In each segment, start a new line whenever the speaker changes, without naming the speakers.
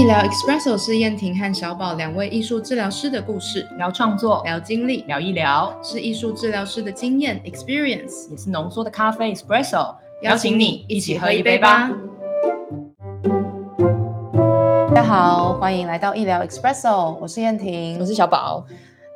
医疗 Espresso 是燕婷和小宝两位艺术治疗师的故事，
聊创作，
聊经历，
聊一聊，
是艺术治疗师的经验。Experience，
也是浓缩的咖啡 espresso。
邀请你一起喝一杯吧。大家好，欢迎来到医疗 Espresso，我是燕婷，
我是小宝。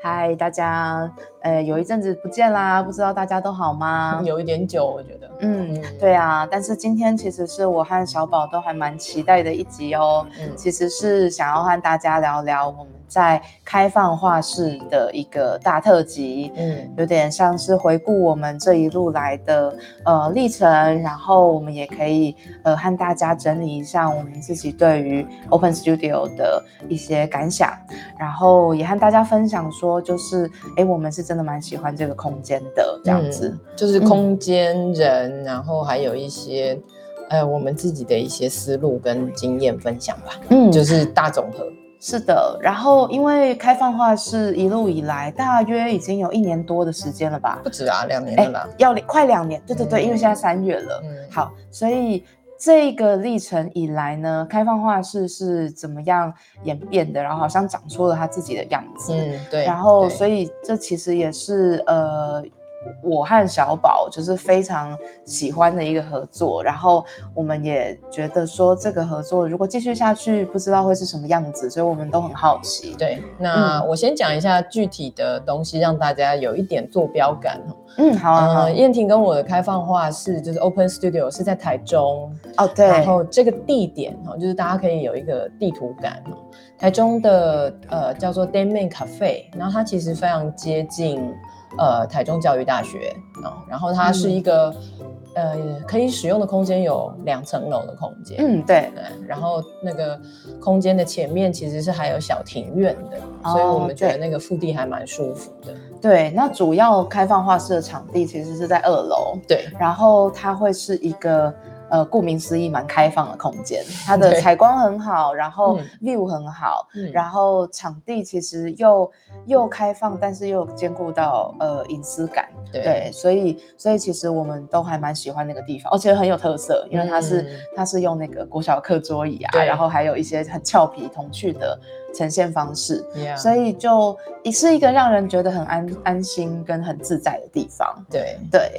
嗨，大家，呃，有一阵子不见啦，不知道大家都好吗？
有一点久，我觉得。
嗯，对啊，但是今天其实是我和小宝都还蛮期待的一集哦。嗯，其实是想要和大家聊聊我们。在开放画室的一个大特辑，嗯，有点像是回顾我们这一路来的呃历程，然后我们也可以呃和大家整理一下我们自己对于 Open Studio 的一些感想，然后也和大家分享说，就是哎，我们是真的蛮喜欢这个空间的这样子，
就是空间人，然后还有一些呃我们自己的一些思路跟经验分享吧，嗯，就是大总和。
是的，然后因为开放化是一路以来大约已经有一年多的时间了吧？
不止啊，两年了吧，
要快两年。对对对，因为现在三月了。嗯，好，所以这个历程以来呢，开放画室是怎么样演变的？然后好像长出了他自己的样子。嗯，
对。
然后，所以这其实也是呃。我和小宝就是非常喜欢的一个合作，然后我们也觉得说这个合作如果继续下去，不知道会是什么样子，所以我们都很好奇。
对，那我先讲一下具体的东西，让大家有一点坐标感
嗯，好啊。
燕婷跟我的开放画室就是 Open Studio 是在台中
哦，对。
然后这个地点哈，就是大家可以有一个地图感台中的呃叫做 Dayman Cafe，然后它其实非常接近。呃，台中教育大学啊，然后它是一个呃可以使用的空间有两层楼的空间，
嗯，对，
然后那个空间的前面其实是还有小庭院的，所以我们觉得那个腹地还蛮舒服的。
对，那主要开放画室的场地其实是在二楼，
对，
然后它会是一个。呃，顾名思义，蛮开放的空间，它的采光很好，然后 view 很好，然后场地其实又又开放，但是又兼顾到呃隐私感，对，所以所以其实我们都还蛮喜欢那个地方，而且很有特色，因为它是它是用那个国小课桌椅啊，然后还有一些很俏皮童趣的。呈现方式，所以就也是一个让人觉得很安安心跟很自在的地方。
对
对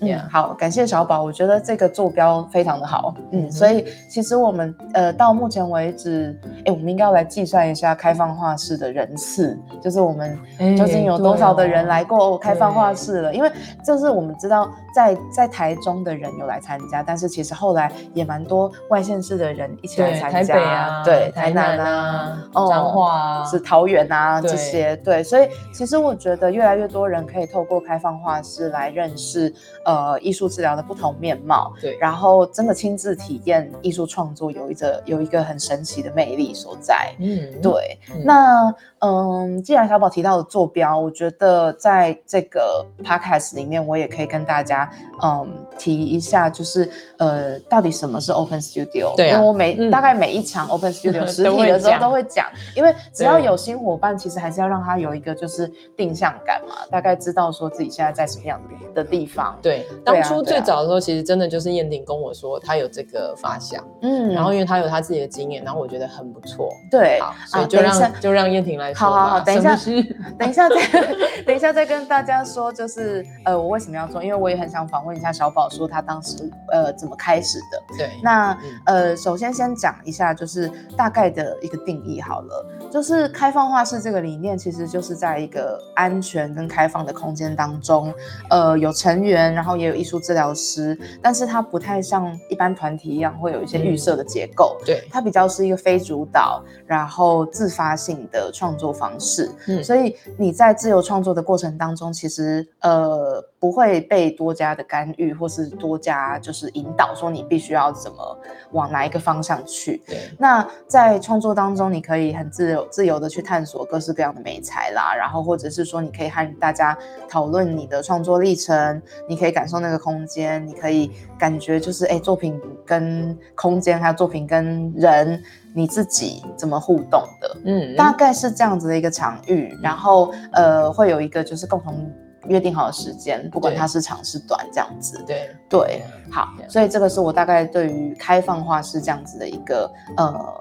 对，嗯，好，感谢小宝，我觉得这个坐标非常的好。嗯，所以其实我们呃到目前为止，哎，我们应该要来计算一下开放画室的人次，就是我们究竟有多少的人来过开放画室了？因为就是我们知道在在台中的人有来参加，但是其实后来也蛮多外县市的人一起来参加，
台北啊，
对，台南啊，
哦。话
是桃园啊，这些对，所以其实我觉得越来越多人可以透过开放画室来认识呃艺术治疗的不同面貌，
对，
然后真的亲自体验艺术创作有一个有一个很神奇的魅力所在，嗯，对，那。嗯，既然小宝提到了坐标，我觉得在这个 podcast 里面，我也可以跟大家嗯提一下，就是呃，到底什么是 Open Studio？
对，
因为我每大概每一场 Open Studio 实体的时候都会讲，因为只要有新伙伴，其实还是要让他有一个就是定向感嘛，大概知道说自己现在在什么样的地方。
对，当初最早的时候，其实真的就是燕婷跟我说，他有这个发想，嗯，然后因为他有他自己的经验，然后我觉得很不错，
对，
好，所以就让就让燕婷来。
好好好，等一下，等一下再 等一下再跟大家说，就是呃，我为什么要做？因为我也很想访问一下小宝，说他当时呃怎么开始的。
对，
那呃，首先先讲一下，就是大概的一个定义好了，就是开放化室这个理念，其实就是在一个安全跟开放的空间当中，呃，有成员，然后也有艺术治疗师，但是它不太像一般团体一样会有一些预设的结构，
对，
它比较是一个非主导，然后自发性的创作。方式，嗯，所以你在自由创作的过程当中，其实呃不会被多加的干预，或是多加就是引导，说你必须要怎么往哪一个方向去。
对，
那在创作当中，你可以很自由自由的去探索各式各样的美材啦，然后或者是说你可以和大家讨论你的创作历程，你可以感受那个空间，你可以感觉就是哎作品跟空间，还有作品跟人。你自己怎么互动的？嗯，大概是这样子的一个场域，然后呃，会有一个就是共同约定好的时间，不管它是长是短，这样子。
对。
对，好，所以这个是我大概对于开放化是这样子的一个呃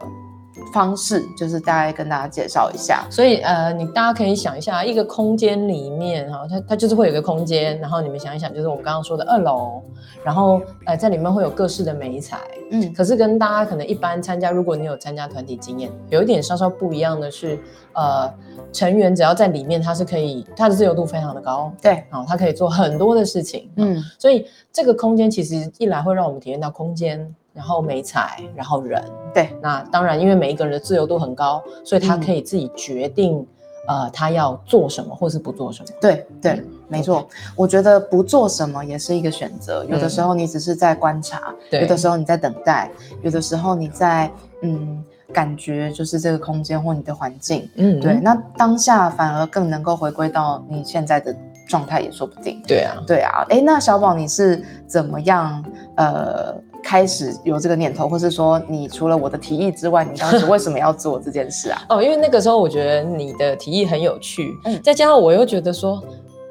方式，就是大概跟大家介绍一下。
所以呃，你大家可以想一下，一个空间里面哈，它它就是会有一个空间，然后你们想一想，就是我们刚刚说的二楼，然后呃在里面会有各式的美彩，嗯，可是跟大家可能一般参加，如果你有参加团体经验，有一点稍稍不一样的是，呃，成员只要在里面，他是可以，他的自由度非常的高，
对，
啊，他可以做很多的事情，嗯，所以这个空间其实一来会让我们体验到空间。然后美彩，然后人，
对，
那当然，因为每一个人的自由度很高，所以他可以自己决定，呃，他要做什么或是不做什么。
对对，没错。我觉得不做什么也是一个选择。有的时候你只是在观察，有的时候你在等待，有的时候你在嗯感觉就是这个空间或你的环境。嗯，对。那当下反而更能够回归到你现在的状态也说不定。
对啊，
对啊。哎，那小宝你是怎么样？呃。开始有这个念头，或是说，你除了我的提议之外，你当时为什么要做这件事啊？
哦，因为那个时候我觉得你的提议很有趣，嗯，再加上我又觉得说，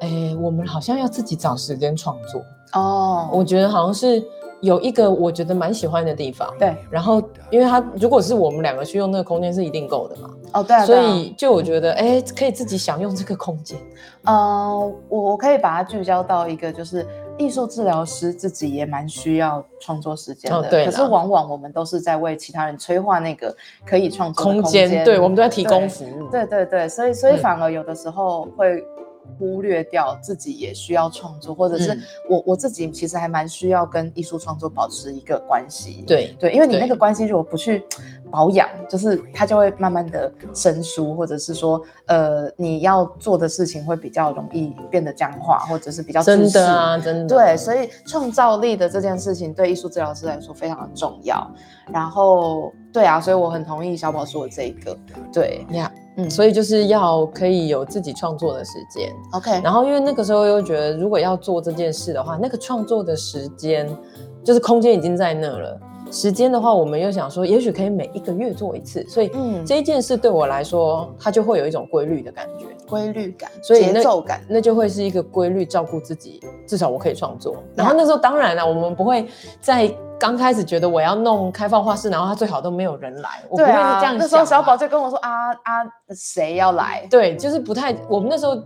哎，我们好像要自己找时间创作哦。我觉得好像是有一个我觉得蛮喜欢的地方，
对。
然后，因为他如果是我们两个去用那个空间是一定够的嘛，
哦，对啊。
所以就我觉得，哎，可以自己享用这个空间。
呃，我我可以把它聚焦到一个就是。艺术治疗师自己也蛮需要创作时间的，可是往往我们都是在为其他人催化那个可以创作空间，
对我们都在提供服务，
对对对，所以所以反而有的时候会忽略掉自己也需要创作，或者是我我自己其实还蛮需要跟艺术创作保持一个关系，
对
对，因为你那个关系如果不去。保养就是它就会慢慢的生疏，或者是说，呃，你要做的事情会比较容易变得僵化，或者是比较
真的啊，真
的。对，所以创造力的这件事情对艺术治疗师来说非常的重要。然后，对啊，所以我很同意小宝说的这个，对。
呀，嗯，所以就是要可以有自己创作的时间
，OK。
然后因为那个时候又觉得，如果要做这件事的话，那个创作的时间就是空间已经在那了。时间的话，我们又想说，也许可以每一个月做一次，所以这一件事对我来说，它就会有一种规律的感觉，
规律感，所以节奏感，
那就会是一个规律，照顾自己，至少我可以创作。然后那时候当然了，我们不会在刚开始觉得我要弄开放画室，然后他最好都没有人来，我不会是这样。
那时候小宝就跟我说啊啊，谁要来？
对，就是不太，我们那时候。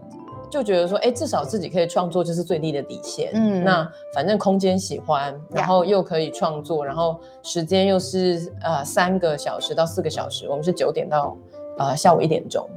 就觉得说，哎，至少自己可以创作，就是最低的底线。嗯，那反正空间喜欢，然后又可以创作，然后时间又是呃三个小时到四个小时，我们是九点到呃下午一点钟。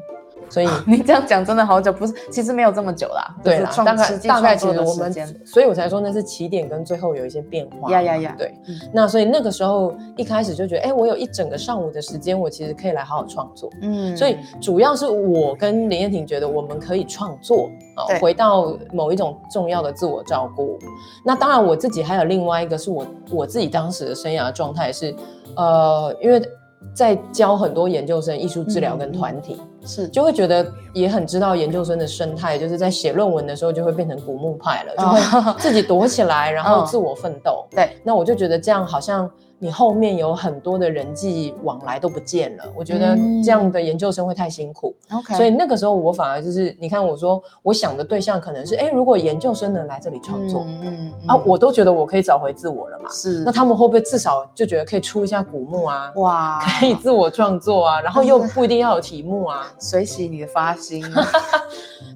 所以
你这样讲真的好久，不是？其实没有这么久啦。
对啦，大概大概其实我
们，
所以我才说那是起点跟最后有一些变化。
呀呀呀！
对，那所以那个时候一开始就觉得，哎，我有一整个上午的时间，我其实可以来好好创作。嗯，所以主要是我跟林燕婷觉得我们可以创作啊，回到某一种重要的自我照顾。那当然我自己还有另外一个是我我自己当时的生涯状态是，呃，因为。在教很多研究生艺术治疗跟团体，
是
就会觉得也很知道研究生的生态，就是在写论文的时候就会变成古墓派了，就会自己躲起来，然后自我奋斗。
对，
那我就觉得这样好像。你后面有很多的人际往来都不见了，我觉得这样的研究生会太辛苦。
OK，
所以那个时候我反而就是，你看我说我想的对象可能是，哎，如果研究生能来这里创作，嗯啊，我都觉得我可以找回自我了嘛。
是，
那他们会不会至少就觉得可以出一下古墓啊？哇，可以自我创作啊，然后又 不一定要有题目啊，
随喜你的发心。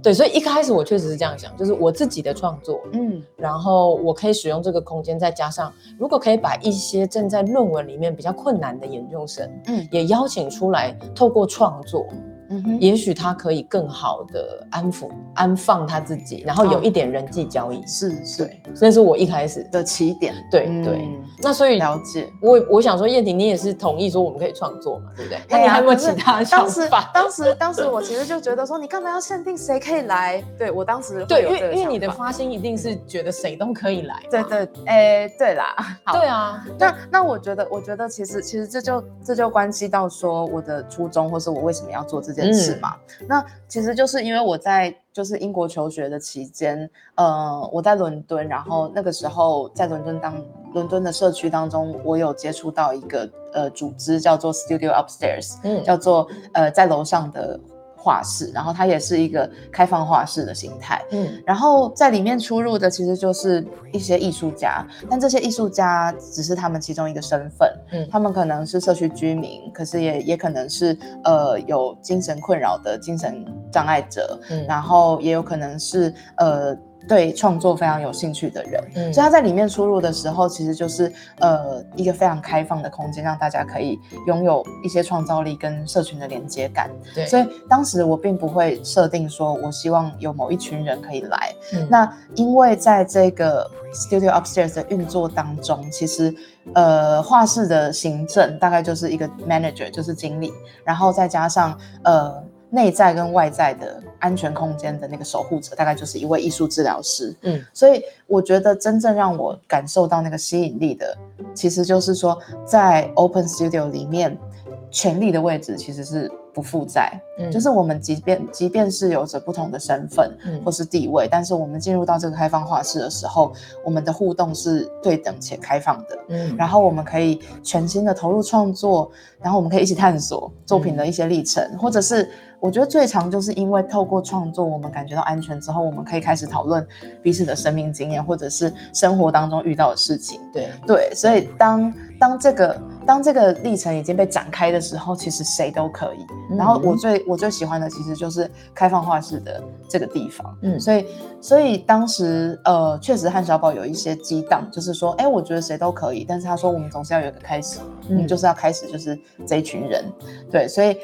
对，所以一开始我确实是这样想，就是我自己的创作，嗯，然后我可以使用这个空间，再加上如果可以把一些正在在论文里面比较困难的研究生，嗯，也邀请出来，透过创作。嗯哼，也许他可以更好的安抚、安放他自己，然后有一点人际交易，
是是，
这是我一开始
的起点。
对对，那所以
了解
我，我想说，燕婷，你也是同意说我们可以创作嘛，对不对？那你还有没有其他想法？
当时当时我其实就觉得说，你干嘛要限定谁可以来？对我当时
对，因为因为你的发心一定是觉得谁都可以来。
对对，哎，对啦，
对啊，
那那我觉得，我觉得其实其实这就这就关系到说我的初衷，或是我为什么要做这件事嘛。那其实就是因为我在就是英国求学的期间，呃，我在伦敦，然后那个时候在伦敦当伦敦的社区当中，我有接触到一个呃组织叫做 Studio Upstairs，嗯，叫做呃在楼上的。画室，然后它也是一个开放画室的形态。嗯，然后在里面出入的其实就是一些艺术家，但这些艺术家只是他们其中一个身份。嗯，他们可能是社区居民，可是也也可能是呃有精神困扰的精神障碍者。嗯，然后也有可能是呃。对创作非常有兴趣的人，嗯，所以他在里面出入的时候，其实就是呃一个非常开放的空间，让大家可以拥有一些创造力跟社群的连接感。
对，
所以当时我并不会设定说我希望有某一群人可以来。那因为在这个 Studio Upstairs 的运作当中，其实呃画室的行政大概就是一个 manager，就是经理，然后再加上呃。内在跟外在的安全空间的那个守护者，大概就是一位艺术治疗师。嗯，所以我觉得真正让我感受到那个吸引力的，其实就是说，在 Open Studio 里面，权力的位置其实是。不负债，嗯，就是我们即便即便是有着不同的身份或是地位，但是我们进入到这个开放画室的时候，我们的互动是对等且开放的，嗯，然后我们可以全心的投入创作，然后我们可以一起探索作品的一些历程，或者是我觉得最常就是因为透过创作，我们感觉到安全之后，我们可以开始讨论彼此的生命经验，或者是生活当中遇到的事情，
对。
对，所以当当这个。当这个历程已经被展开的时候，其实谁都可以。然后我最我最喜欢的其实就是开放画室的这个地方。嗯，所以所以当时呃，确实汉小宝有一些激荡，就是说，哎，我觉得谁都可以。但是他说，我们总是要有个开始，我嗯，就是要开始，就是这一群人。对，所以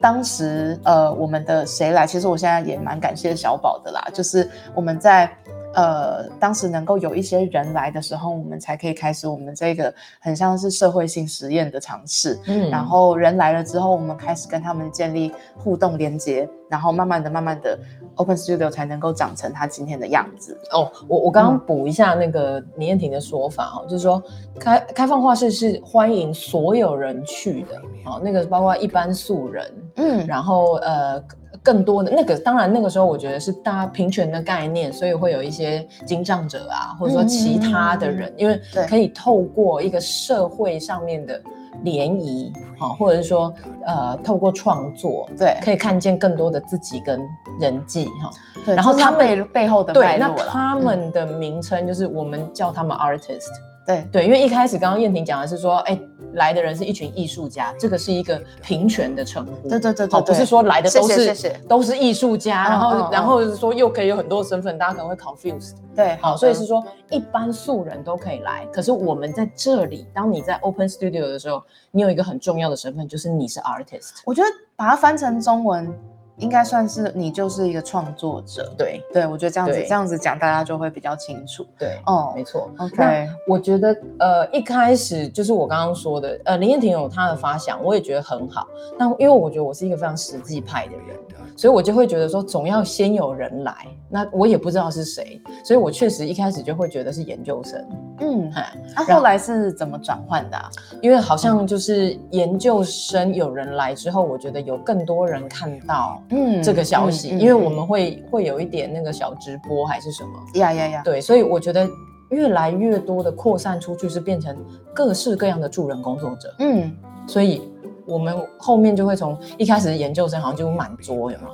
当时呃，我们的谁来？其实我现在也蛮感谢小宝的啦，就是我们在。呃，当时能够有一些人来的时候，我们才可以开始我们这个很像是社会性实验的尝试。嗯，然后人来了之后，我们开始跟他们建立互动连接，然后慢慢的、慢慢的，Open Studio 才能够长成它今天的样子。
哦，我我刚刚补一下那个李燕婷的说法哦，就是说开开放画室是欢迎所有人去的，哦，那个包括一般素人，嗯，然后呃。更多的那个，当然那个时候我觉得是大家平权的概念，所以会有一些经障者啊，或者说其他的人，因为可以透过一个社会上面的联谊，啊，或者是说呃，透过创作，
对，
可以看见更多的自己跟人际，哈，
然后他们背后的
对，那他们的名称就是我们叫他们 artist。
对。
对，因为一开始刚刚燕婷讲的是说，哎，来的人是一群艺术家，这个是一个平权的称呼。
对对对对，
不是说来的都是都是艺术家，然后然后说又可以有很多身份，大家可能会 confused。
对，
好，所以是说一般素人都可以来，可是我们在这里，当你在 Open Studio 的时候，你有一个很重要的身份，就是你是 artist。
我觉得把它翻成中文。应该算是你就是一个创作者，
对
对，我觉得这样子这样子讲，大家就会比较清楚。
对，哦，没错。
OK，
我觉得呃一开始就是我刚刚说的，呃林燕婷有她的发想，我也觉得很好。但因为我觉得我是一个非常实际派的人。所以我就会觉得说，总要先有人来，那我也不知道是谁，所以我确实一开始就会觉得是研究生。嗯，
那后来是怎么转换的？
因为好像就是研究生有人来之后，我觉得有更多人看到嗯这个消息，因为我们会会有一点那个小直播还是什么
呀呀呀，
对，所以我觉得越来越多的扩散出去是变成各式各样的助人工作者。嗯，所以。我们后面就会从一开始研究生好像就满桌有没有？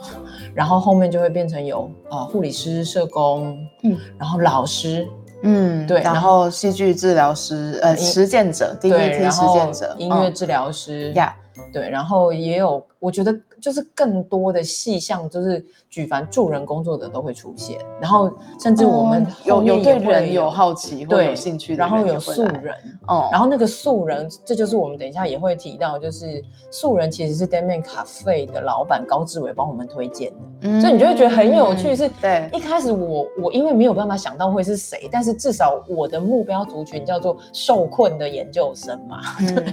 然后后面就会变成有呃护理师、社工，嗯，然后老师，
嗯，对，然后戏剧治疗师，呃，实践者实践者，
音乐治疗师，呀，对，然后也有，我觉得。就是更多的细项，就是举凡助人工作者都会出现，然后甚至我们
有有对人有好奇或有兴趣，
然后有素人哦，然后那个素人，这就是我们等一下也会提到，就是素人其实是 Damian Cafe 的老板高志伟帮我们推荐的，所以你就会觉得很有趣。是
对
一开始我我因为没有办法想到会是谁，但是至少我的目标族群叫做受困的研究生嘛，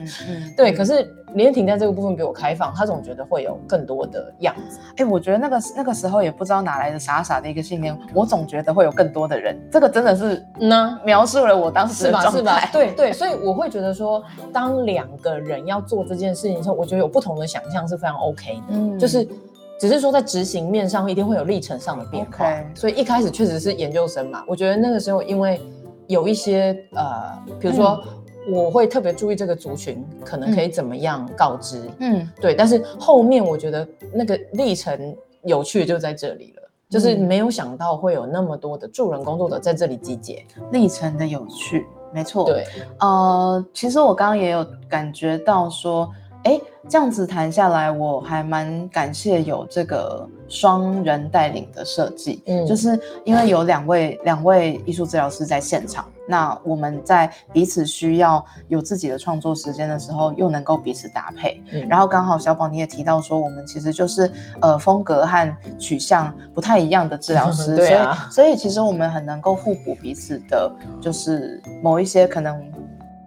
对。可是连婷在这个部分比我开放，他总觉得会有。更多的样子，
哎，我觉得那个那个时候也不知道哪来的傻傻的一个信念，我总觉得会有更多的人，这个真的是呢？描述了我当时的状态，
对对，所以我会觉得说，当两个人要做这件事情的时候，我觉得有不同的想象是非常 OK 的，嗯，就是只是说在执行面上一定会有历程上的变化，所以一开始确实是研究生嘛，我觉得那个时候因为有一些呃，比如说。我会特别注意这个族群可能可以怎么样告知，嗯，对。但是后面我觉得那个历程有趣就在这里了，就是没有想到会有那么多的助人工作者在这里集结，
历程的有趣，没错。
对，
呃，其实我刚刚也有感觉到说。哎，这样子谈下来，我还蛮感谢有这个双人带领的设计，嗯，就是因为有两位两位艺术治疗师在现场，那我们在彼此需要有自己的创作时间的时候，又能够彼此搭配，嗯，然后刚好小宝你也提到说，我们其实就是呃风格和取向不太一样的治疗师，
对
啊，所以其实我们很能够互补彼此的，就是某一些可能。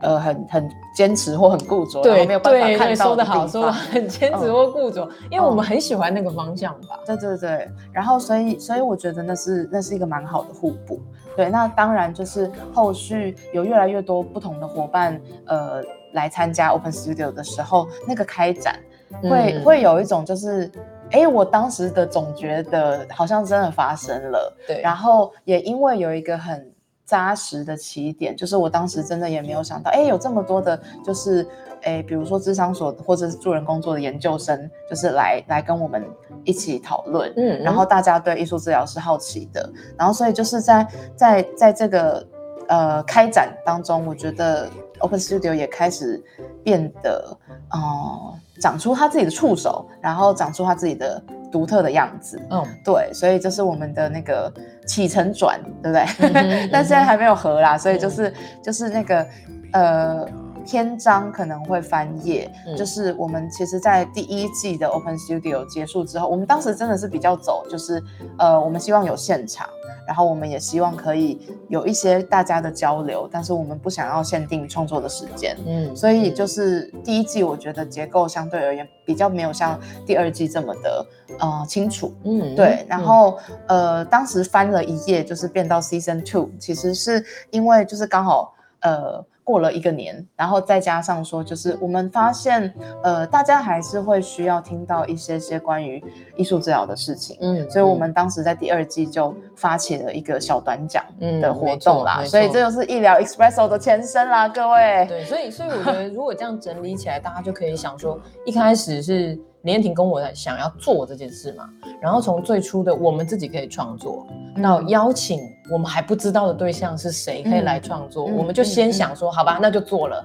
呃，很很坚持或很固着，
对，
没有办法看到
说的好，说的很坚持或固着，因为我们很喜欢那个方向吧。
对对对，然后所以所以我觉得那是那是一个蛮好的互补。对，那当然就是后续有越来越多不同的伙伴呃来参加 Open Studio 的时候，那个开展会会有一种就是，哎，我当时的总觉得好像真的发生了。
对，
然后也因为有一个很。扎实的起点，就是我当时真的也没有想到，哎，有这么多的，就是哎，比如说智商所或者是助人工作的研究生，就是来来跟我们一起讨论，嗯，然后大家对艺术治疗是好奇的，然后所以就是在在在这个呃开展当中，我觉得 Open Studio 也开始变得，哦，长出他自己的触手，然后长出他自己的。独特的样子，嗯，对，所以这是我们的那个起承转，对不对？但现在还没有合啦，所以就是就是那个呃。篇章可能会翻页，就是我们其实，在第一季的 Open Studio 结束之后，我们当时真的是比较走，就是呃，我们希望有现场，然后我们也希望可以有一些大家的交流，但是我们不想要限定创作的时间，嗯，所以就是第一季我觉得结构相对而言比较没有像第二季这么的呃清楚，嗯，对，然后呃，当时翻了一页，就是变到 Season Two，其实是因为就是刚好呃。过了一个年，然后再加上说，就是我们发现，呃，大家还是会需要听到一些些关于艺术治疗的事情，嗯，所以我们当时在第二季就发起了一个小短讲的活动啦，所以这就是医疗 Espresso 的前身啦，各位。
对，所以所以我觉得如果这样整理起来，大家就可以想说，一开始是。林彦婷跟我想要做这件事嘛，然后从最初的我们自己可以创作，到邀请我们还不知道的对象是谁可以来创作，我们就先想说好吧，那就做了。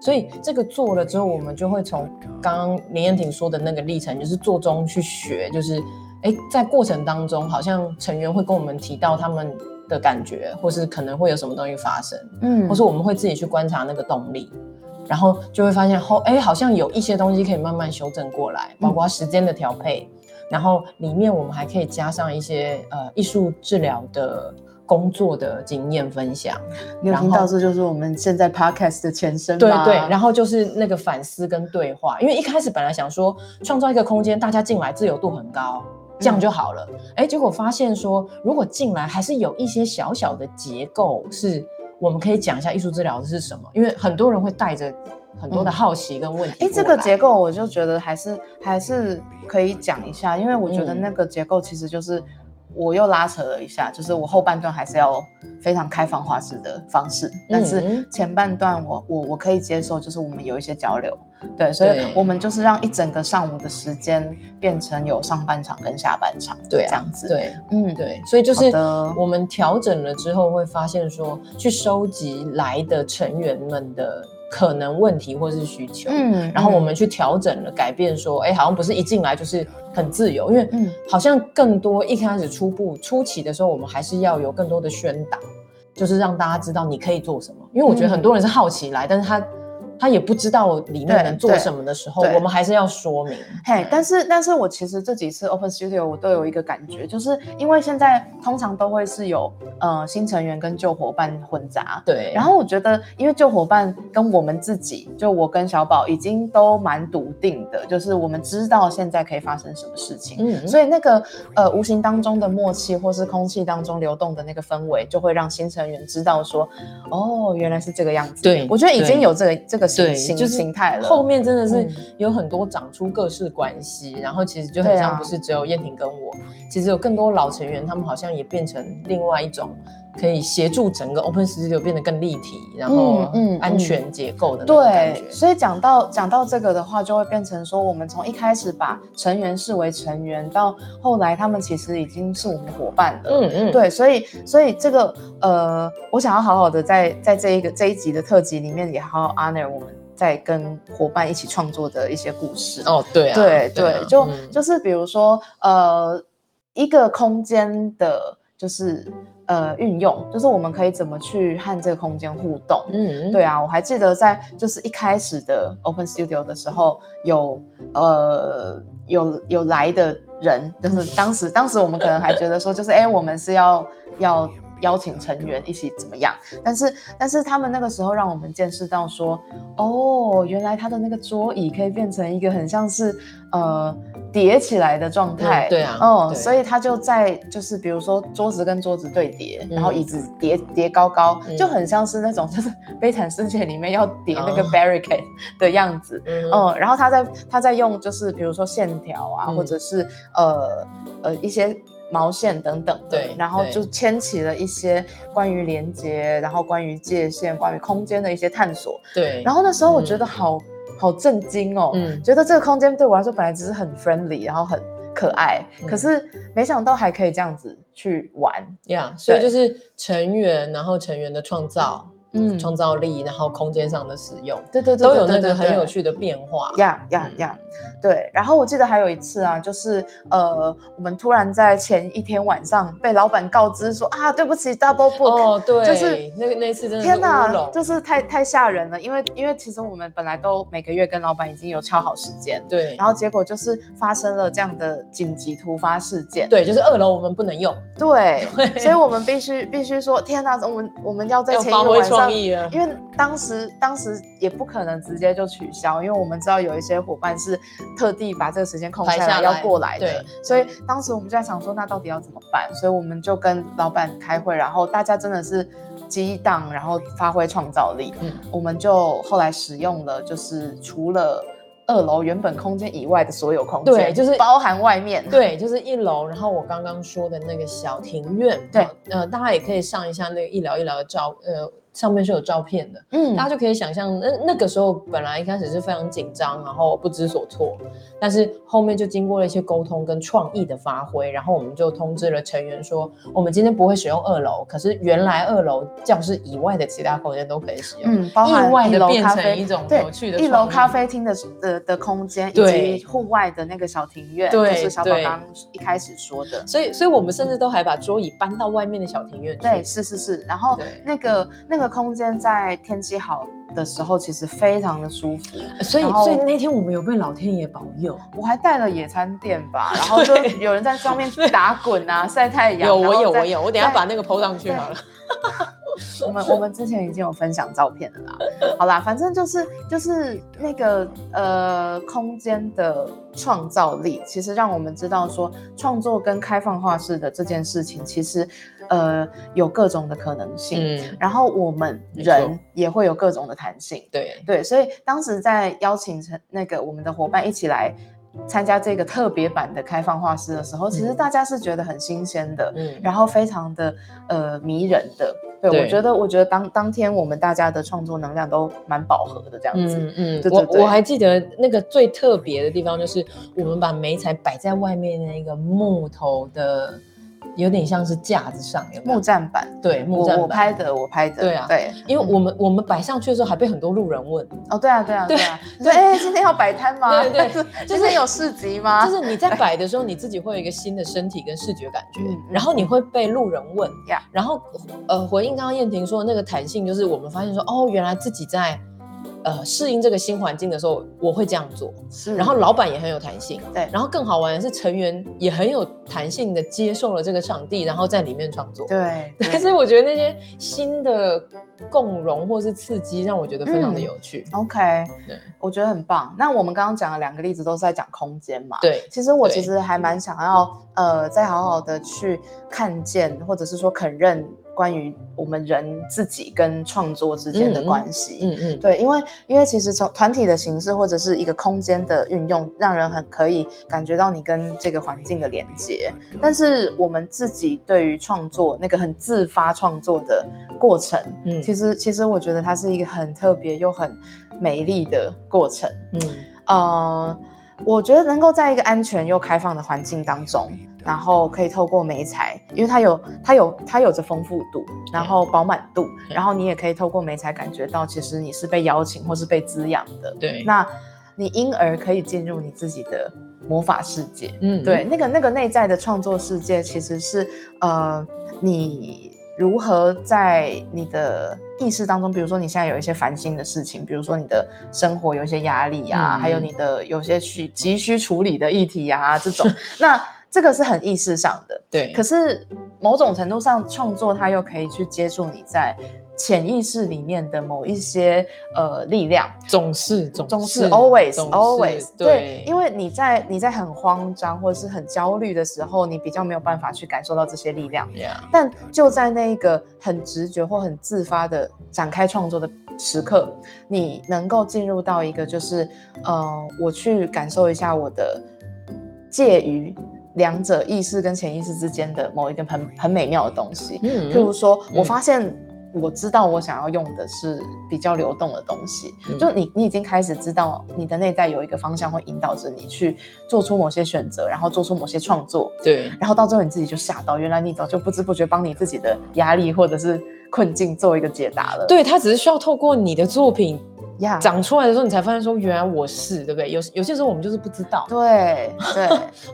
所以这个做了之后，我们就会从刚刚林彦婷说的那个历程，就是做中去学，就是哎，在过程当中，好像成员会跟我们提到他们的感觉，或是可能会有什么东西发生，嗯，或是我们会自己去观察那个动力。然后就会发现后，哎，好像有一些东西可以慢慢修正过来，包括时间的调配。然后里面我们还可以加上一些呃艺术治疗的工作的经验分享。
你有听到这就是我们现在 podcast 的前身
对对，然后就是那个反思跟对话。因为一开始本来想说创造一个空间，大家进来自由度很高，这样就好了。哎，结果发现说，如果进来还是有一些小小的结构是。我们可以讲一下艺术治疗是什么，因为很多人会带着很多的好奇跟问题。
哎，这个结构我就觉得还是还是可以讲一下，因为我觉得那个结构其实就是我又拉扯了一下，就是我后半段还是要非常开放化式的方式，但是前半段我我我可以接受，就是我们有一些交流。对，所以我们就是让一整个上午的时间变成有上半场跟下半场，
对，
这样子。
对，嗯，对，所以就是我们调整了之后，会发现说，去收集来的成员们的可能问题或是需求，嗯，然后我们去调整了，改变说，哎，好像不是一进来就是很自由，因为嗯，好像更多一开始初步初期的时候，我们还是要有更多的宣导，就是让大家知道你可以做什么，因为我觉得很多人是好奇来，但是他。他也不知道里面能做什么的时候，我们还是要说明。
嘿，但是但是我其实这几次 Open Studio 我都有一个感觉，就是因为现在通常都会是有呃新成员跟旧伙伴混杂。
对。
然后我觉得，因为旧伙伴跟我们自己，就我跟小宝已经都蛮笃定的，就是我们知道现在可以发生什么事情。嗯。所以那个呃无形当中的默契，或是空气当中流动的那个氛围，就会让新成员知道说，哦，原来是这个样子。
对。
我觉得已经有这个这个。对，就是
形
态了。
后面真的是有很多长出各式关系，然后其实就很像不是只有燕婷跟我，其实有更多老成员，他们好像也变成另外一种可以协助整个 Open Studio 变得更立体，然后安全结构的
对，所以讲到讲到这个的话，就会变成说，我们从一开始把成员视为成员，到后来他们其实已经是我们伙伴了。嗯嗯，对，所以所以这个呃，我想要好好的在在这一个这一集的特辑里面，也好好 honor 我们在跟伙伴一起创作的一些故事。
哦，对啊，
对对，就就是比如说呃，一个空间的，就是。呃，运用就是我们可以怎么去和这个空间互动？嗯，对啊，我还记得在就是一开始的 Open Studio 的时候，有呃有有来的人，就是当时当时我们可能还觉得说，就是哎，我们是要要。邀请成员一起怎么样？但是但是他们那个时候让我们见识到说，哦，原来他的那个桌椅可以变成一个很像是呃叠起来的状态。
对啊，
哦，所以他就在就是比如说桌子跟桌子对叠，然后椅子叠叠高高，就很像是那种就是 悲惨世界里面要叠那个 barricade 的样子。嗯，然后他在他在用就是比如说线条啊，或者是呃呃一些。毛线等等，
对，
然后就牵起了一些关于连接，然后关于界限、关于空间的一些探索，
对。
然后那时候我觉得好好震惊哦，嗯，觉得这个空间对我来说本来只是很 friendly，然后很可爱，可是没想到还可以这样子去玩
呀。所以就是成员，然后成员的创造。嗯，创造力，然后空间上的使用，
对对对，
都有那个很有趣的变化。
呀呀呀，对。然后我记得还有一次啊，就是呃，我们突然在前一天晚上被老板告知说啊，对不起，double book。
哦，对，就是那个那次真的天哪，
就是太太吓人了。因为因为其实我们本来都每个月跟老板已经有敲好时间，
对。
然后结果就是发生了这样的紧急突发事件，
对，就是二楼我们不能用，
对，所以我们必须必须说，天哪，我们我们要在前一个晚上。因为当时当时也不可能直接就取消，因为我们知道有一些伙伴是特地把这个时间空下来要过来的，所以当时我们就在想说，那到底要怎么办？所以我们就跟老板开会，然后大家真的是激荡，然后发挥创造力。嗯，我们就后来使用了，就是除了。二楼原本空间以外的所有空间，
对，就是
包含外面，
对，就是一楼。然后我刚刚说的那个小庭院，
对，
呃，大家也可以上一下那个一聊一聊的照，呃。上面是有照片的，嗯，大家就可以想象，那那个时候本来一开始是非常紧张，然后不知所措，但是后面就经过了一些沟通跟创意的发挥，然后我们就通知了成员说，我们今天不会使用二楼，可是原来二楼教室以外的其他空间都可以使用，嗯，
包含
意外的变成一种有趣的
一楼咖啡厅的的的空间，以及户外的那个小庭院，
对，
就是小宝刚一开始说的，
所以，所以我们甚至都还把桌椅搬到外面的小庭院，
对，是是是，然后那个那个空间在。天气好的时候，其实非常的舒服，
所以所以那天我们有被老天爷保佑，
我还带了野餐垫吧，然后就 有人在上面打滚啊，晒太阳。
有我有我有，我等下把那个抛上去好了。
我们我们之前已经有分享照片了啦，好啦，反正就是就是那个呃空间的创造力，其实让我们知道说创作跟开放画室的这件事情，其实呃有各种的可能性，嗯，然后我们人也会有各种的弹性，
对。
对，所以当时在邀请成那个我们的伙伴一起来。参加这个特别版的开放画室的时候，其实大家是觉得很新鲜的，嗯，然后非常的呃迷人的。对，我觉得，我觉得当当天我们大家的创作能量都蛮饱和的，这样子。嗯嗯，
我我还记得那个最特别的地方，就是我们把梅彩摆在外面的那个木头的。有点像是架子上有
木栈板，
对，木栈板。
我拍的，我拍的。
对啊，对，因为我们我们摆上去的时候，还被很多路人问。
哦，对啊，对啊，对啊。对，哎，今天要摆摊吗？
对对，
今天有市集吗？
就是你在摆的时候，你自己会有一个新的身体跟视觉感觉，然后你会被路人问。呀，然后呃，回应刚刚燕婷说的那个弹性，就是我们发现说，哦，原来自己在。呃，适应这个新环境的时候，我会这样做。是，然后老板也很有弹性。
对，
然后更好玩的是，成员也很有弹性的接受了这个场地，然后在里面创作。
对，
但是我觉得那些新的共融或是刺激，让我觉得非常的有趣。
OK，对，我觉得很棒。那我们刚刚讲的两个例子都是在讲空间嘛？
对，
其实我其实还蛮想要，呃，再好好的去看见，或者是说肯认。关于我们人自己跟创作之间的关系。
嗯嗯，
对，因为因为其实从团体的形式或者是一个空间的运用，让人很可以感觉到你跟这个环境的连接。但是我们自己对于创作那个很自发创作的过程，嗯，其实其实我觉得它是一个很特别又很美丽的过程。嗯，呃。我觉得能够在一个安全又开放的环境当中，然后可以透过美彩，因为它有它有它有着丰富度，然后饱满度，然后你也可以透过美彩感觉到，其实你是被邀请或是被滋养的。
对，
那你因而可以进入你自己的魔法世界。嗯，对，那个那个内在的创作世界，其实是呃你。如何在你的意识当中，比如说你现在有一些烦心的事情，比如说你的生活有一些压力啊，还有你的有些需急需处理的议题啊，这种，那这个是很意识上的。
对，
可是某种程度上，创作它又可以去接触你在。潜意识里面的某一些呃力量，
总是总
是 always always 对，因为你在你在很慌张或者是很焦虑的时候，你比较没有办法去感受到这些力量。但就在那一个很直觉或很自发的展开创作的时刻，你能够进入到一个就是呃，我去感受一下我的介于两者意识跟潜意识之间的某一个很很美妙的东西。嗯，譬如说我发现。我知道我想要用的是比较流动的东西，就你你已经开始知道你的内在有一个方向会引导着你去做出某些选择，然后做出某些创作。
对，
然后到最后你自己就吓到，原来你早就不知不觉帮你自己的压力或者是困境做一个解答了。
对，他只是需要透过你的作品呀长出来的时候，你才发现说原来我是对不对？有有些时候我们就是不知道。
对对，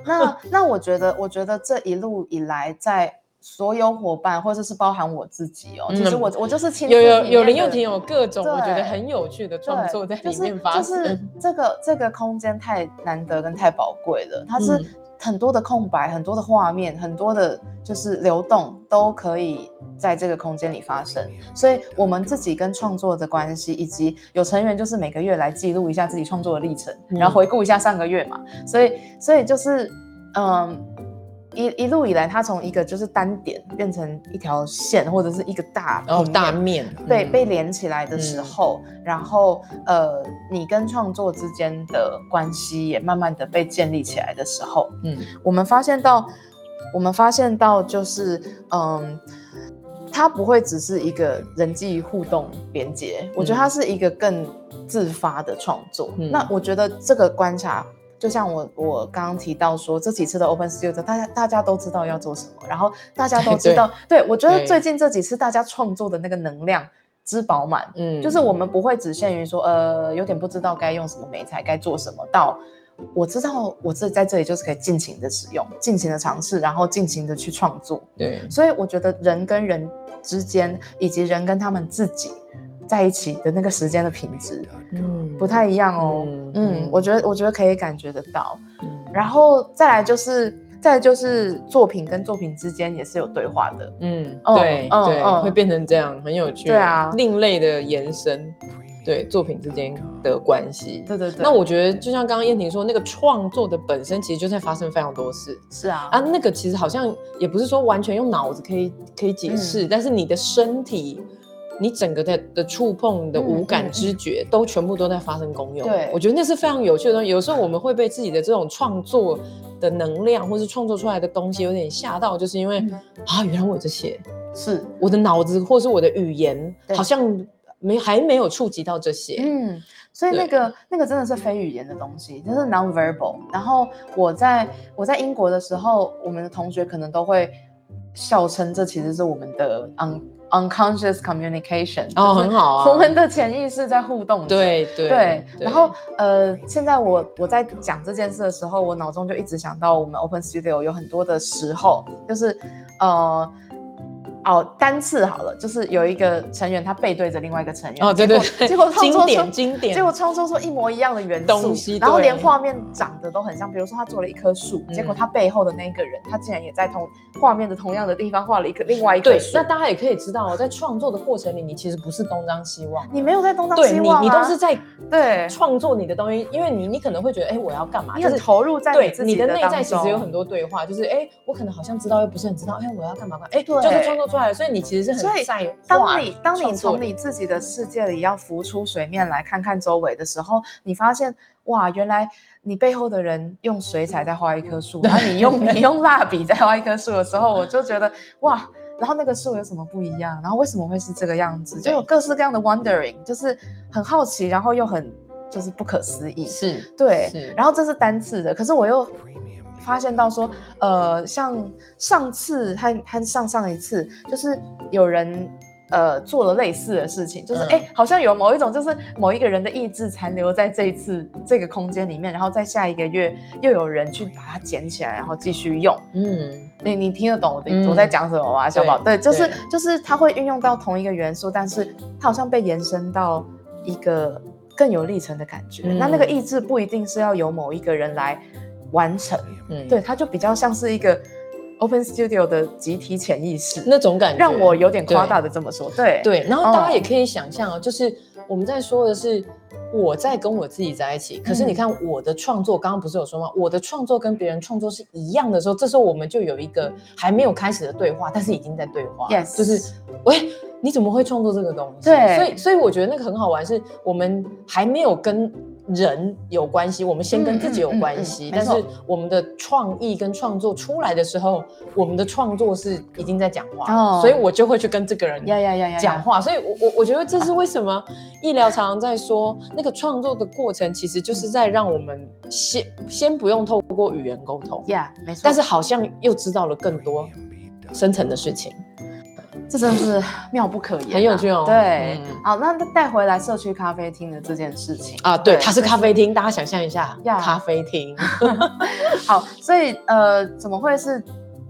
那 那我觉得我觉得这一路以来在。所有伙伴，或者是包含我自己哦，其实我我就是
有有有林又婷有各种我觉得很有趣的创作在里面发
生。就是这个这个空间太难得跟太宝贵了，它是很多的空白，很多的画面，很多的就是流动都可以在这个空间里发生。所以我们自己跟创作的关系，以及有成员就是每个月来记录一下自己创作的历程，然后回顾一下上个月嘛。所以所以就是嗯。一一路以来，它从一个就是单点变成一条线，或者是一个大
然大面
对被连起来的时候，然后呃，你跟创作之间的关系也慢慢的被建立起来的时候，嗯，我们发现到，我们发现到就是嗯，它不会只是一个人际互动连接，我觉得它是一个更自发的创作。那我觉得这个观察。就像我我刚刚提到说，这几次的 Open Studio，大家大家都知道要做什么，然后大家都知道，对我觉得最近这几次大家创作的那个能量之饱满，嗯，就是我们不会只限于说，呃，有点不知道该用什么美材，该做什么，到我知道我这在这里就是可以尽情的使用，尽情的尝试，然后尽情的去创作，
对，
所以我觉得人跟人之间，以及人跟他们自己。在一起的那个时间的品质，嗯，不太一样哦，嗯，我觉得我觉得可以感觉得到，嗯，然后再来就是，再就是作品跟作品之间也是有对话的，
嗯，对对，会变成这样，很有趣，
对啊，
另类的延伸，对作品之间的关系，
对对对，
那我觉得就像刚刚燕婷说，那个创作的本身其实就在发生非常多事，
是啊，
啊，那个其实好像也不是说完全用脑子可以可以解释，但是你的身体。你整个的的触碰的五感知觉都全部都在发生功用，
对
我觉得那是非常有趣的东西。有时候我们会被自己的这种创作的能量，或是创作出来的东西有点吓到，就是因为啊，原来我这些
是
我的脑子或是我的语言好像没还没有触及到这些。
嗯，所以那个那个真的是非语言的东西，就是 non-verbal。然后我在我在英国的时候，我们的同学可能都会笑称这其实是我们的 un。Unconscious communication
哦，很好啊，
我们的潜意识在互动。
对对
对。然后呃，现在我我在讲这件事的时候，我脑中就一直想到我们 Open Studio 有很多的时候，就是呃。哦，单次好了，就是有一个成员他背对着另外一个成员，
哦对对，
结果
经典经典，
结果创作出一模一样的元素，然后连画面长得都很像，比如说他做了一棵树，结果他背后的那个人，他竟然也在同画面的同样的地方画了一棵另外一棵树。
那大家也可以知道，在创作的过程里，你其实不是东张西望，
你没有在东张西
望，你你都是在
对
创作你的东西，因为你你可能会觉得，哎，我要干嘛？
你很投入在
对你的内在，其实有很多对话，就是哎，我可能好像知道，又不是很知道，哎，我要干嘛干嘛？哎，就是创作。出来，所以你其实是很在
当你当你从你自己的世界里要浮出水面来看看周围的时候，你发现哇，原来你背后的人用水彩在画一棵树，然后你用 你用蜡笔在画一棵树的时候，我就觉得哇，然后那个树有什么不一样？然后为什么会是这个样子？就有各式各样的 wondering，就是很好奇，然后又很就是不可思议。
是
对，然后这是单次的，可是我又。发现到说，呃，像上次和和上上一次，就是有人呃做了类似的事情，就是哎，好像有某一种，就是某一个人的意志残留在这一次这个空间里面，然后在下一个月又有人去把它捡起来，然后继续用。嗯，你你听得懂我的我在讲什么吗，小宝？对，就是就是它会运用到同一个元素，但是它好像被延伸到一个更有历程的感觉。那那个意志不一定是要由某一个人来。完成，嗯，对，它就比较像是一个 Open Studio 的集体潜意识
那种感觉，
让我有点夸大的这么说，对
对。然后大家也可以想象啊，就是我们在说的是我在跟我自己在一起，可是你看我的创作，刚刚不是有说吗？我的创作跟别人创作是一样的时候，这时候我们就有一个还没有开始的对话，但是已经在对话
，yes，
就是喂，你怎么会创作这个东西？
对，
所以所以我觉得那个很好玩，是我们还没有跟。人有关系，我们先跟自己有关系，但是我们的创意跟创作出来的时候，我们的创作是已经在讲话，所以我就会去跟这个人呀呀呀讲话，所以我我我觉得这是为什么医疗常常在说那个创作的过程，其实就是在让我们先先不用透过语言沟通，
呀，没错，
但是好像又知道了更多深层的事情。
这真的是妙不可言，
很有趣哦。
对，好，那带回来社区咖啡厅的这件事情
啊，对，它是咖啡厅，大家想象一下，咖啡厅。
好，所以呃，怎么会是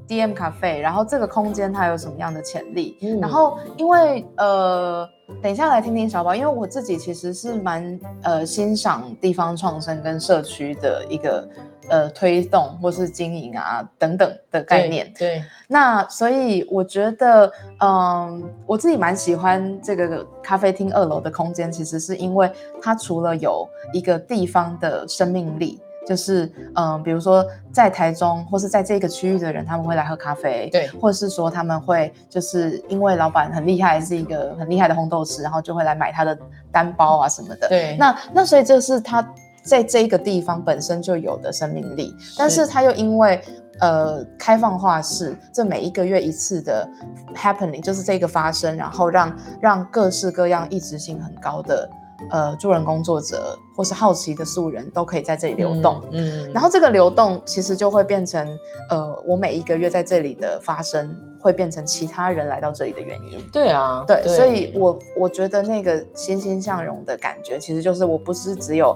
DM 咖啡？然后这个空间它有什么样的潜力？然后因为呃，等一下来听听小宝，因为我自己其实是蛮呃欣赏地方创生跟社区的一个。呃，推动或是经营啊等等的概念。
对，
那所以我觉得，嗯，我自己蛮喜欢这个咖啡厅二楼的空间，其实是因为它除了有一个地方的生命力，就是嗯，比如说在台中或是在这个区域的人，他们会来喝咖啡，
对，
或者是说他们会就是因为老板很厉害，是一个很厉害的烘豆师，然后就会来买他的单包啊什么的。
对，
那那所以这是他。在这一个地方本身就有的生命力，但是它又因为呃开放化式，这每一个月一次的 happening 就是这个发生，然后让让各式各样意志性很高的呃助人工作者或是好奇的素人都可以在这里流动，嗯，然后这个流动其实就会变成呃我每一个月在这里的发生会变成其他人来到这里的原因，
对啊，
对，所以我我觉得那个欣欣向荣的感觉，其实就是我不是只有。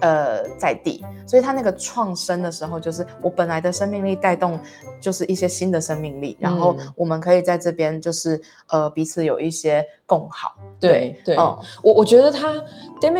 呃，在地，所以他那个创生的时候，就是我本来的生命力带动，就是一些新的生命力，然后我们可以在这边，就是呃彼此有一些共好。
对对，我我觉得他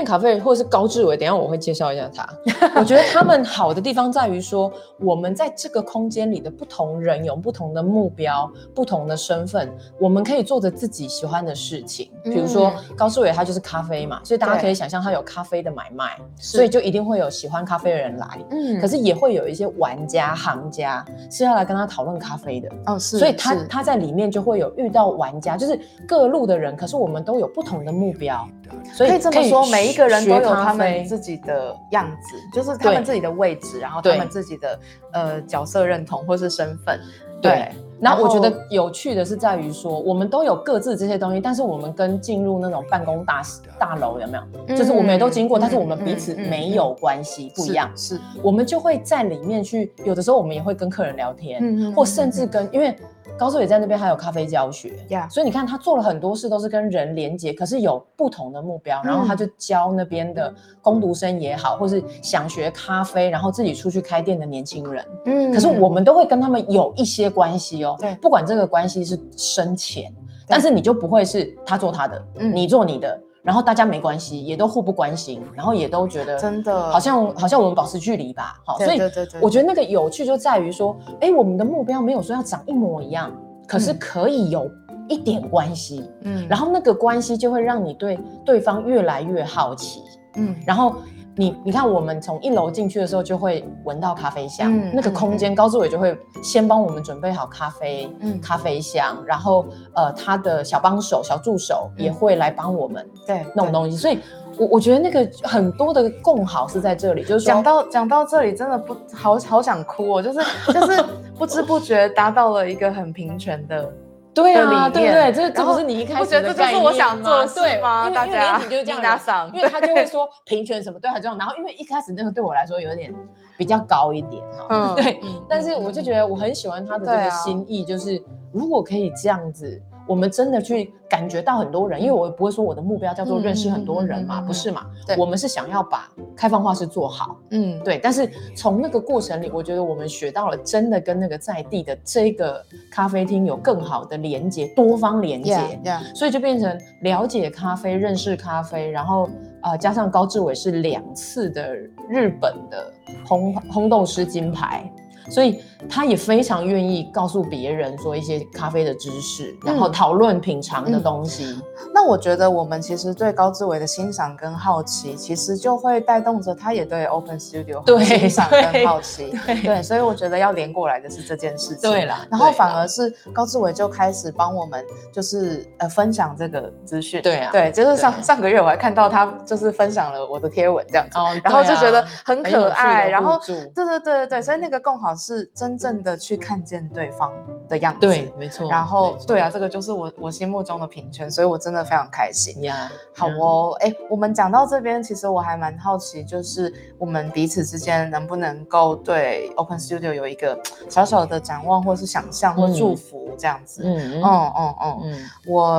咖啡或者是高志伟，等下我会介绍一下他。我觉得他们好的地方在于说，我们在这个空间里的不同人有不同的目标、不同的身份，我们可以做着自己喜欢的事情。比如说高志伟，他就是咖啡嘛，所以大家可以想象他有咖啡的买卖，所以就一定会有喜欢咖啡的人来。嗯，可是也会有一些玩家、行家是要来跟他讨论咖啡的。
哦，是，
所以他他在里面就会有遇到玩家，就是各路的人，可是我们都有。不同的目标，
所以可以这么说，每一个人都有他们自己的样子，就是他们自己的位置，然后他们自己的呃角色认同或是身份。
对，然后我觉得有趣的是在于说，我们都有各自这些东西，但是我们跟进入那种办公大大楼有没有？就是我们也都经过，但是我们彼此没有关系，不一样。
是，
我们就会在里面去，有的时候我们也会跟客人聊天，或甚至跟因为。高寿也在那边，还有咖啡教学，所以你看他做了很多事，都是跟人连接，可是有不同的目标，然后他就教那边的工读生也好，或是想学咖啡，然后自己出去开店的年轻人，嗯，可是我们都会跟他们有一些关系哦，
对，
不管这个关系是深浅，但是你就不会是他做他的，你做你的。然后大家没关系，也都互不关心，然后也都觉得
真的。
好像好像我们保持距离吧，好，所以我觉得那个有趣就在于说，哎，我们的目标没有说要长一模一样，可是可以有一点关系，嗯，然后那个关系就会让你对对方越来越好奇，嗯，然后。你你看，我们从一楼进去的时候就会闻到咖啡香，那个空间高志伟就会先帮我们准备好咖啡，嗯，咖啡香，然后呃，他的小帮手、小助手也会来帮我们
对
弄东西，所以。我我觉得那个很多的共好是在这里，就是
讲到讲到这里，真的不好好想哭哦，就是就是 不知不觉达到了一个很平权的
对啊，对对，这这不是你一开始
觉得这是我想做的对吗？大家
就是这样
想，
因为他就会说平权什么对他重要，然后因为一开始那个对我来说有点比较高一点哈，对，但是我就觉得我很喜欢他的这个心意，就是如果可以这样子。我们真的去感觉到很多人，因为我也不会说我的目标叫做认识很多人嘛，不是嘛？对，我们是想要把开放化是做好，嗯，对。但是从那个过程里，我觉得我们学到了真的跟那个在地的这个咖啡厅有更好的连接，多方连接，所以就变成了解咖啡、认识咖啡，然后呃，加上高志伟是两次的日本的烘烘豆师金牌。所以他也非常愿意告诉别人说一些咖啡的知识，然后讨论品尝的东西。
那我觉得我们其实对高志伟的欣赏跟好奇，其实就会带动着他也对 Open Studio 对欣赏跟好奇。对，所以我觉得要连过来的是这件事情。
对啦，
然后反而是高志伟就开始帮我们，就是呃分享这个资讯。
对啊，
对，就是上上个月我还看到他就是分享了我的贴文这样子，然后就觉得很可爱。然后对对对对对，所以那个更好。是真正的去看见对方的样子，
对，没错。
然后，对啊，这个就是我我心目中的平权，所以我真的非常开心呀。好哦，哎，我们讲到这边，其实我还蛮好奇，就是我们彼此之间能不能够对 Open Studio 有一个小小的展望，或是想象，或祝福这样子。嗯嗯嗯嗯嗯。我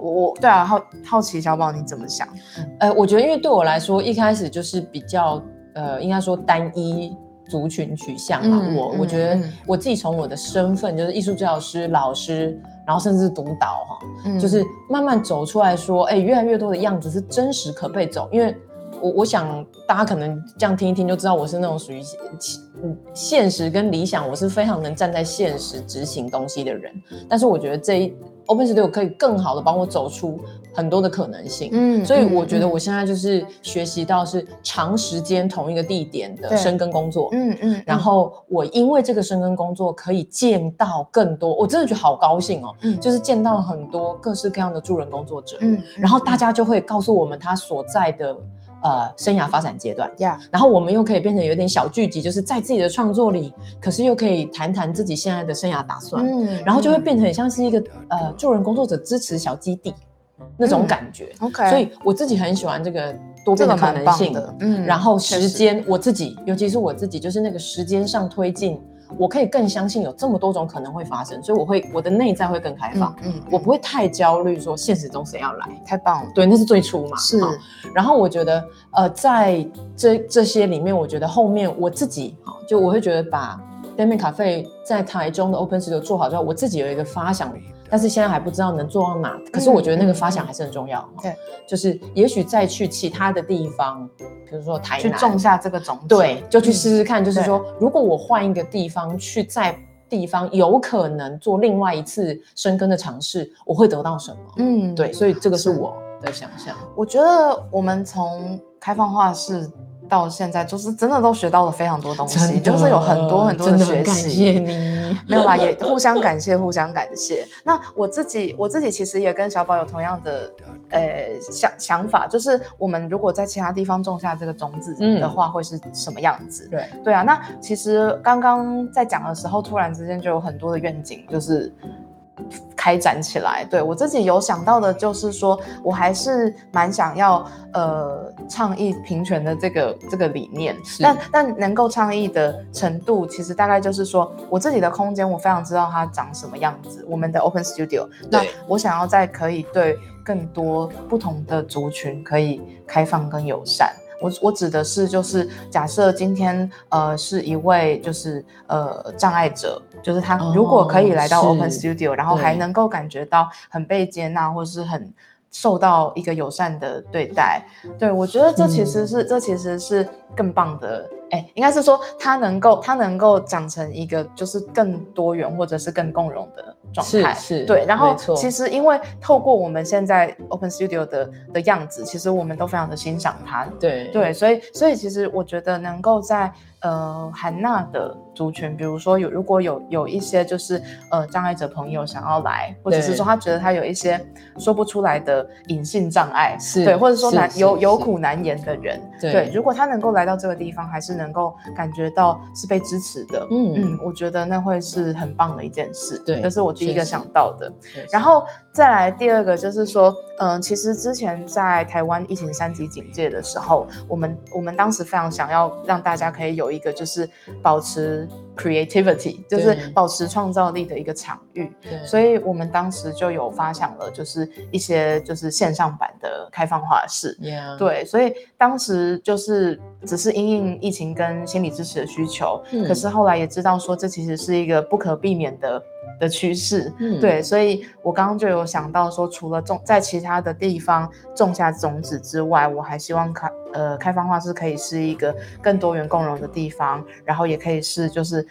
我对啊，好好奇小宝你怎么想？
呃，我觉得因为对我来说，一开始就是比较呃，应该说单一。族群取向嘛，我我觉得我自己从我的身份就是艺术治疗师、老师，然后甚至督导哈，就是慢慢走出来说，哎，越来越多的样子是真实可被走，因为我我想大家可能这样听一听就知道，我是那种属于现实跟理想，我是非常能站在现实执行东西的人，但是我觉得这一。Open Studio 可以更好的帮我走出很多的可能性，嗯，所以我觉得我现在就是学习到是长时间同一个地点的深耕工作，嗯嗯，然后我因为这个深耕工作可以见到更多，我真的觉得好高兴哦，嗯，就是见到很多各式各样的助人工作者，嗯，然后大家就会告诉我们他所在的。呃，生涯发展阶段，然后我们又可以变成有点小聚集，就是在自己的创作里，可是又可以谈谈自己现在的生涯打算，嗯，然后就会变成很像是一个呃助人工作者支持小基地那种感觉
，OK，
所以我自己很喜欢这个多变的可能性，嗯，然后时间我自己，尤其是我自己，就是那个时间上推进。我可以更相信有这么多种可能会发生，所以我会我的内在会更开放，嗯，我不会太焦虑说现实中谁要来，
太棒了，
对，那是最初嘛，
是。
然后我觉得，呃，在这这些里面，我觉得后面我自己，哈，就我会觉得把 Demi Cafe 在台中的 Open Studio 做好之后，我自己有一个发想。但是现在还不知道能做到哪，可是我觉得那个发想还是很重要。
对，
就是也许再去其他的地方，比如说台南，
去种下这个种子。
对，就去试试看。就是说，如果我换一个地方去，在地方有可能做另外一次生根的尝试，我会得到什么？嗯，对，所以这个是我的想象。
我觉得我们从开放化是。到现在就是真的都学到了非常多东西，就是有很多很多的学习。
感谢你，
没有啦，也互相感谢，互相感谢。那我自己，我自己其实也跟小宝有同样的呃想想法，就是我们如果在其他地方种下这个种子的话，会是什么样子？
对
对啊。那其实刚刚在讲的时候，突然之间就有很多的愿景，就是。开展起来，对我自己有想到的，就是说我还是蛮想要呃倡议平权的这个这个理念，但但能够倡议的程度，其实大概就是说我自己的空间，我非常知道它长什么样子。我们的 Open Studio，那我想要在可以对更多不同的族群可以开放跟友善。我我指的是，就是假设今天呃是一位就是呃障碍者，就是他如果可以来到 Open Studio，然后还能够感觉到很被接纳，或是很受到一个友善的对待，对我觉得这其实是这其实是更棒的哎，应该是说它能够它能够长成一个就是更多元或者是更共融的状态，
是，
对。然后其实因为透过我们现在 Open Studio 的的样子，其实我们都非常的欣赏它，
对
对，所以所以其实我觉得能够在。呃，韩娜的族群，比如说有如果有有一些就是呃障碍者朋友想要来，或者是说他觉得他有一些说不出来的隐性障碍，
是
对，或者说难有有苦难言的人，
对，
如果他能够来到这个地方，还是能够感觉到是被支持的，嗯嗯，我觉得那会是很棒的一件事，
对，
这是我第一个想到的。然后再来第二个就是说，嗯，其实之前在台湾疫情三级警戒的时候，我们我们当时非常想要让大家可以有。一个就是保持 creativity，就是保持创造力的一个场域。
对，
所以我们当时就有发想了，就是一些就是线上版的开放画室。对，所以当时就是只是因应疫情跟心理支持的需求，可是后来也知道说这其实是一个不可避免的。的趋势，嗯，对，所以我刚刚就有想到说，除了种在其他的地方种下种子之外，我还希望开呃开放化是可以是一个更多元共融的地方，然后也可以是就是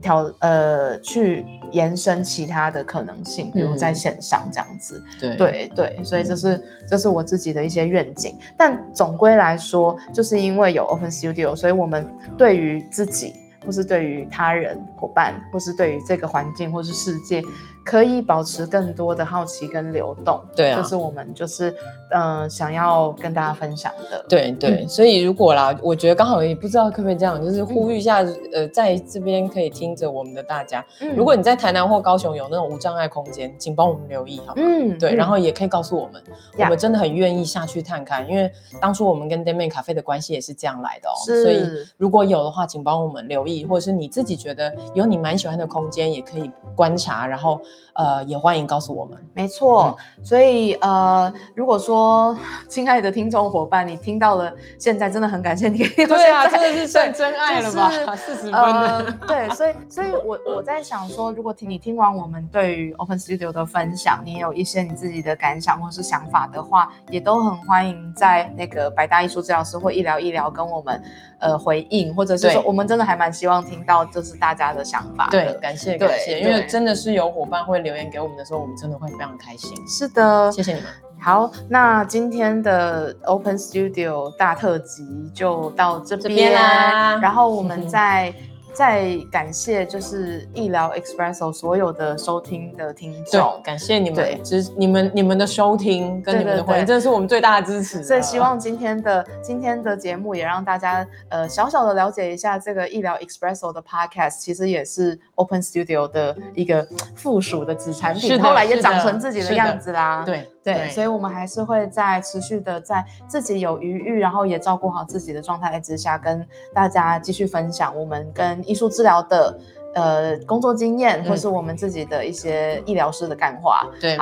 挑呃去延伸其他的可能性，比如在线上这样子，
对。
对对，所以这是这是我自己的一些愿景，但总归来说，就是因为有 Open Studio，所以我们对于自己。或是对于他人、伙伴，或是对于这个环境，或是世界。可以保持更多的好奇跟流动，
对
啊，这是我们就是嗯想要跟大家分享的。
对对，所以如果啦，我觉得刚好也不知道可不可以这样，就是呼吁一下，呃，在这边可以听着我们的大家，如果你在台南或高雄有那种无障碍空间，请帮我们留意好吗？嗯，对，然后也可以告诉我们，我们真的很愿意下去探看，因为当初我们跟 d a m a n 咖啡的关系也是这样来的哦。所以如果有的话，请帮我们留意，或者是你自己觉得有你蛮喜欢的空间，也可以观察，然后。呃，也欢迎告诉我们。
没错，所以呃，如果说亲爱的听众伙伴，你听到了，现在真的很感谢你。
对啊，真的是算真爱了吧？四十分的。
对，所以，所以我我在想说，如果听你听完我们对于 Open Studio 的分享，你有一些你自己的感想或是想法的话，也都很欢迎在那个百大艺术治疗师或医疗医疗跟我们呃回应，或者是说，我们真的还蛮希望听到就是大家的想法。
对，感谢感谢，因为真的是有伙伴会。留言给我们的时候，我们真的会非常开心。
是的，
谢谢你们。
好，那今天的 Open Studio 大特辑就到这边
啦。
然后我们再。再感谢就是医疗 Expresso 所有的收听的听众，
感谢你们支你们你们的收听跟你们的回应，这是我们最大的支持。
所以希望今天的今天的节目也让大家呃小小的了解一下这个医疗 Expresso 的 Podcast，其实也是 Open Studio 的一个附属的子产品，后来也长成自己的样子啦。
对。
对，所以，我们还是会在持续的在自己有余裕，然后也照顾好自己的状态之下，跟大家继续分享我们跟艺术治疗的呃工作经验，或是我们自己的一些医疗师的干话。
对，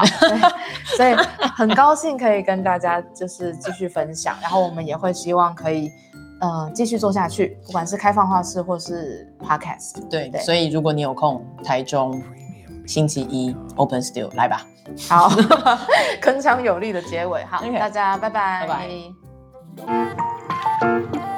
所以很高兴可以跟大家就是继续分享，然后我们也会希望可以呃继续做下去，不管是开放画室或是 podcast。
对，所以如果你有空，台中星期一 Open Studio 来吧。
好，铿锵有力的结尾。好，大家拜
拜，拜拜。